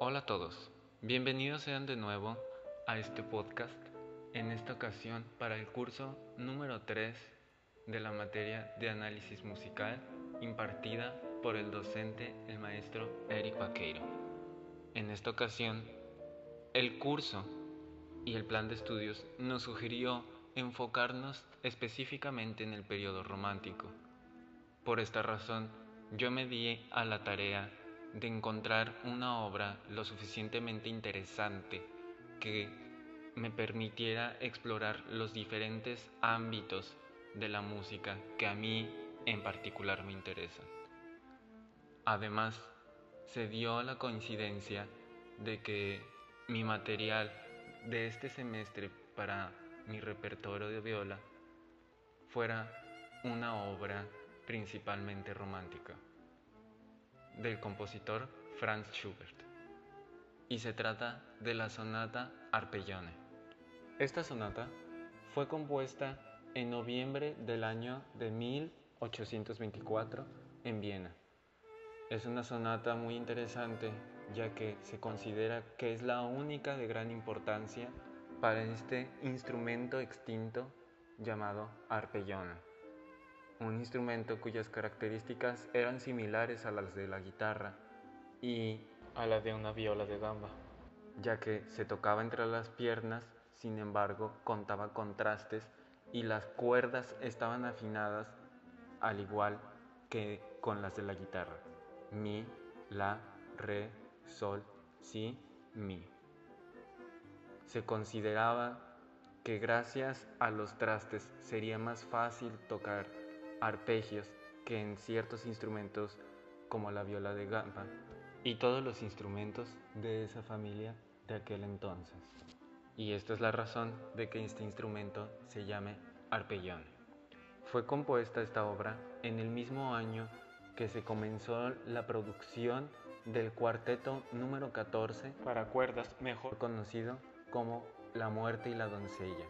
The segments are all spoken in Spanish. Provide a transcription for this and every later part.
Hola a todos, bienvenidos sean de nuevo a este podcast, en esta ocasión para el curso número 3 de la materia de análisis musical impartida por el docente, el maestro Eric Vaqueiro. En esta ocasión, el curso y el plan de estudios nos sugirió enfocarnos específicamente en el periodo romántico. Por esta razón, yo me di a la tarea de encontrar una obra lo suficientemente interesante que me permitiera explorar los diferentes ámbitos de la música que a mí en particular me interesan. Además, se dio la coincidencia de que mi material de este semestre para mi repertorio de viola fuera una obra principalmente romántica del compositor Franz Schubert y se trata de la sonata Arpellone. Esta sonata fue compuesta en noviembre del año de 1824 en Viena. Es una sonata muy interesante ya que se considera que es la única de gran importancia para este instrumento extinto llamado arpellone un instrumento cuyas características eran similares a las de la guitarra y a la de una viola de gamba, ya que se tocaba entre las piernas, sin embargo contaba contrastes y las cuerdas estaban afinadas al igual que con las de la guitarra. Mi, la, re, sol, si, mi. Se consideraba que gracias a los trastes sería más fácil tocar arpegios que en ciertos instrumentos como la viola de gamba y todos los instrumentos de esa familia de aquel entonces. Y esta es la razón de que este instrumento se llame arpellón. Fue compuesta esta obra en el mismo año que se comenzó la producción del cuarteto número 14 para cuerdas, mejor conocido como La muerte y la doncella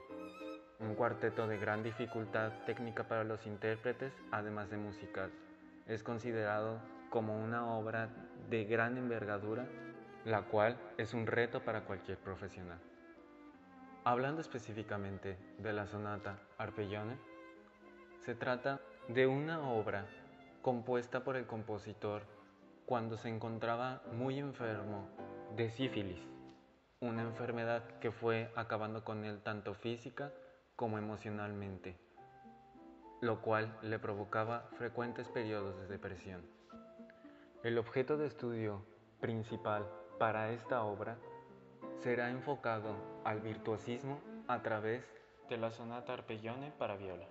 un cuarteto de gran dificultad técnica para los intérpretes, además de musical. Es considerado como una obra de gran envergadura, la cual es un reto para cualquier profesional. Hablando específicamente de la sonata Arpellone, se trata de una obra compuesta por el compositor cuando se encontraba muy enfermo de sífilis, una enfermedad que fue acabando con él tanto física como emocionalmente, lo cual le provocaba frecuentes periodos de depresión. El objeto de estudio principal para esta obra será enfocado al virtuosismo a través de la sonata Arpellone para viola.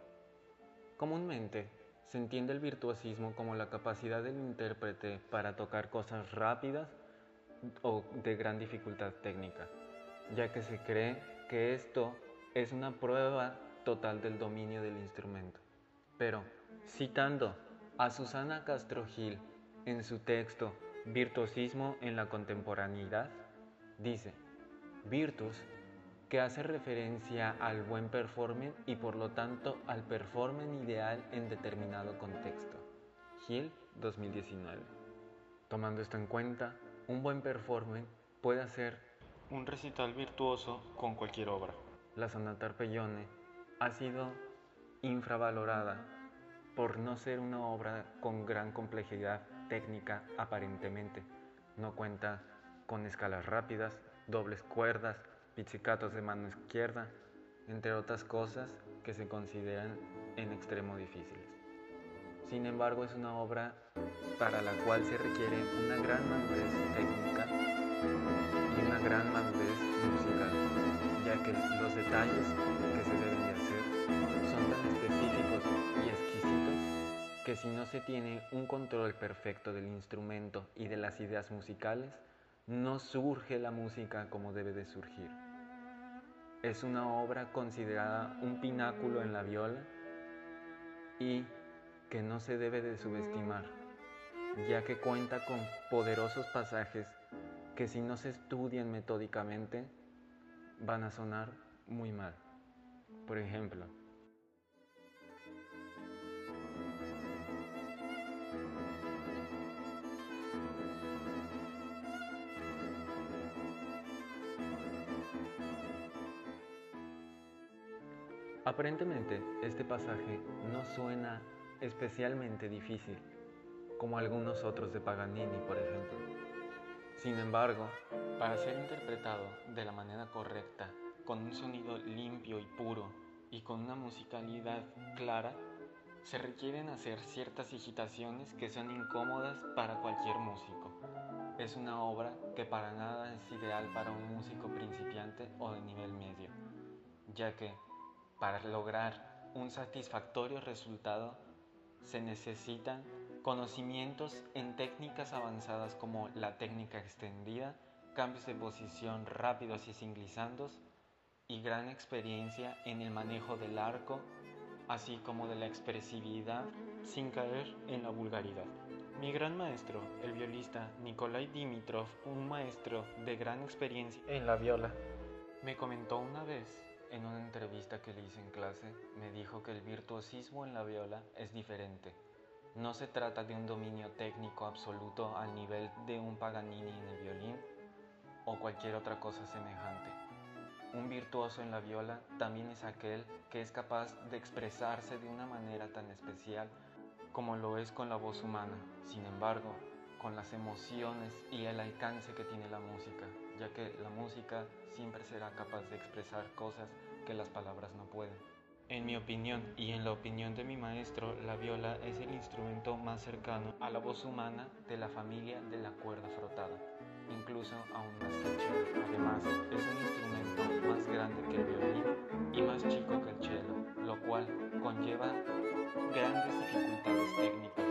Comúnmente se entiende el virtuosismo como la capacidad del intérprete para tocar cosas rápidas o de gran dificultad técnica, ya que se cree que esto es una prueba total del dominio del instrumento. Pero, citando a Susana Castro Gil en su texto Virtuosismo en la contemporaneidad, dice, Virtus, que hace referencia al buen performance y por lo tanto al performance ideal en determinado contexto. Gil 2019. Tomando esto en cuenta, un buen performance puede hacer un recital virtuoso con cualquier obra la sonata Arpellone ha sido infravalorada por no ser una obra con gran complejidad técnica aparentemente. No cuenta con escalas rápidas, dobles cuerdas, pizzicatos de mano izquierda, entre otras cosas que se consideran en extremo difíciles. Sin embargo, es una obra para la cual se requiere una gran madurez técnica y una gran madurez musical ya que los detalles que se deben de hacer son tan específicos y exquisitos que si no se tiene un control perfecto del instrumento y de las ideas musicales, no surge la música como debe de surgir. Es una obra considerada un pináculo en la viola y que no se debe de subestimar, ya que cuenta con poderosos pasajes que si no se estudian metódicamente van a sonar muy mal. Por ejemplo, Aparentemente, este pasaje no suena especialmente difícil, como algunos otros de Paganini, por ejemplo. Sin embargo, para ser interpretado de la manera correcta, con un sonido limpio y puro y con una musicalidad clara, se requieren hacer ciertas digitaciones que son incómodas para cualquier músico. Es una obra que para nada es ideal para un músico principiante o de nivel medio, ya que para lograr un satisfactorio resultado se necesitan conocimientos en técnicas avanzadas como la técnica extendida, cambios de posición rápidos y sin glissando y gran experiencia en el manejo del arco, así como de la expresividad sin caer en la vulgaridad. Mi gran maestro, el violista Nikolai Dimitrov, un maestro de gran experiencia en la viola, me comentó una vez en una entrevista que le hice en clase, me dijo que el virtuosismo en la viola es diferente. No se trata de un dominio técnico absoluto al nivel de un Paganini en el violín o cualquier otra cosa semejante. Un virtuoso en la viola también es aquel que es capaz de expresarse de una manera tan especial como lo es con la voz humana, sin embargo, con las emociones y el alcance que tiene la música, ya que la música siempre será capaz de expresar cosas que las palabras no pueden. En mi opinión y en la opinión de mi maestro, la viola es el instrumento más cercano a la voz humana de la familia de la cuerda frotada, incluso aún que el cello. Además, es un instrumento más grande que el violín y más chico que el cello, lo cual conlleva grandes dificultades técnicas.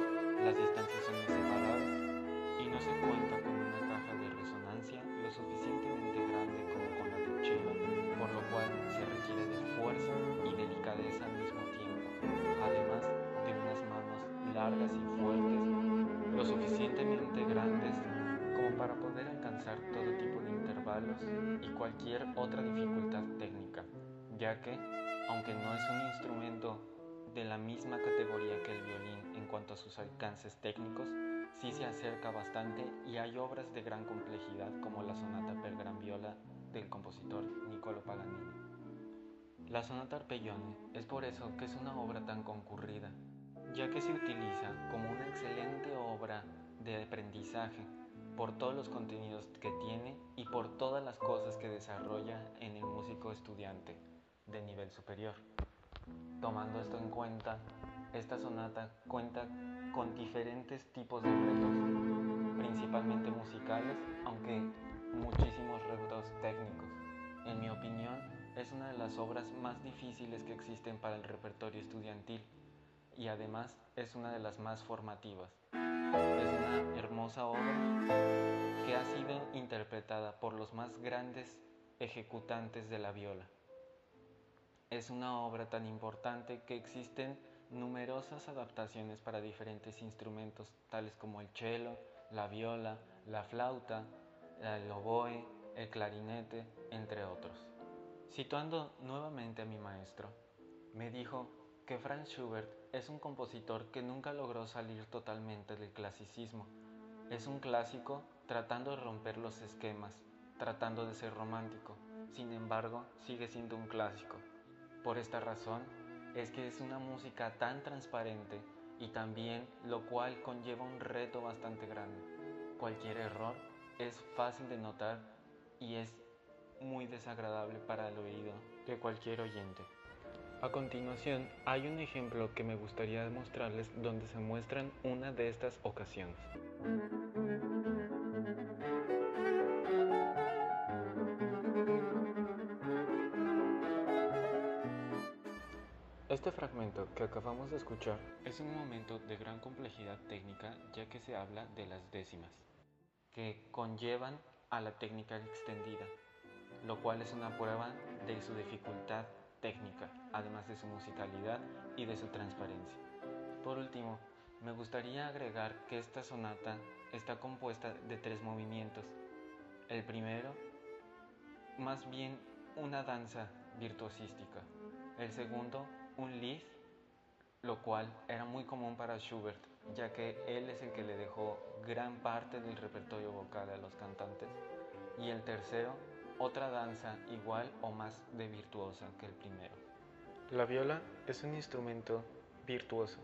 Las distancias son separadas y no se cuenta con una caja de resonancia lo suficientemente grande como y cualquier otra dificultad técnica, ya que, aunque no es un instrumento de la misma categoría que el violín en cuanto a sus alcances técnicos, sí se acerca bastante y hay obras de gran complejidad como la sonata per gran viola del compositor Niccolo Paganini. La sonata Arpeggione es por eso que es una obra tan concurrida, ya que se utiliza como una excelente obra de aprendizaje por todos los contenidos que tiene y por todas las cosas que desarrolla en el músico estudiante de nivel superior. Tomando esto en cuenta, esta sonata cuenta con diferentes tipos de retos, principalmente musicales, aunque muchísimos retos técnicos. En mi opinión, es una de las obras más difíciles que existen para el repertorio estudiantil y además es una de las más formativas. Es una hermosa obra que ha sido interpretada por los más grandes ejecutantes de la viola es una obra tan importante que existen numerosas adaptaciones para diferentes instrumentos, tales como el cello, la viola, la flauta, el oboe, el clarinete, entre otros. Situando nuevamente a mi maestro, me dijo que Franz Schubert es un compositor que nunca logró salir totalmente del clasicismo. Es un clásico tratando de romper los esquemas, tratando de ser romántico. Sin embargo, sigue siendo un clásico. Por esta razón es que es una música tan transparente y también lo cual conlleva un reto bastante grande. Cualquier error es fácil de notar y es muy desagradable para el oído de cualquier oyente. A continuación hay un ejemplo que me gustaría mostrarles donde se muestran una de estas ocasiones. Este fragmento que acabamos de escuchar es un momento de gran complejidad técnica ya que se habla de las décimas, que conllevan a la técnica extendida, lo cual es una prueba de su dificultad técnica, además de su musicalidad y de su transparencia. Por último, me gustaría agregar que esta sonata está compuesta de tres movimientos. El primero, más bien una danza virtuosística. El segundo, un lied, lo cual era muy común para Schubert, ya que él es el que le dejó gran parte del repertorio vocal a los cantantes. Y el tercero, otra danza igual o más de virtuosa que el primero. La viola es un instrumento virtuoso,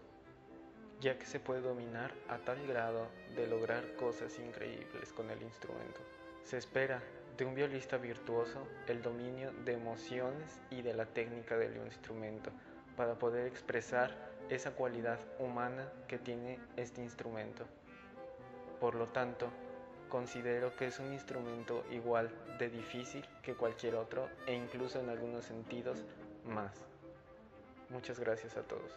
ya que se puede dominar a tal grado de lograr cosas increíbles con el instrumento. Se espera de un violista virtuoso el dominio de emociones y de la técnica del instrumento para poder expresar esa cualidad humana que tiene este instrumento. Por lo tanto, considero que es un instrumento igual de difícil que cualquier otro e incluso en algunos sentidos más. Muchas gracias a todos.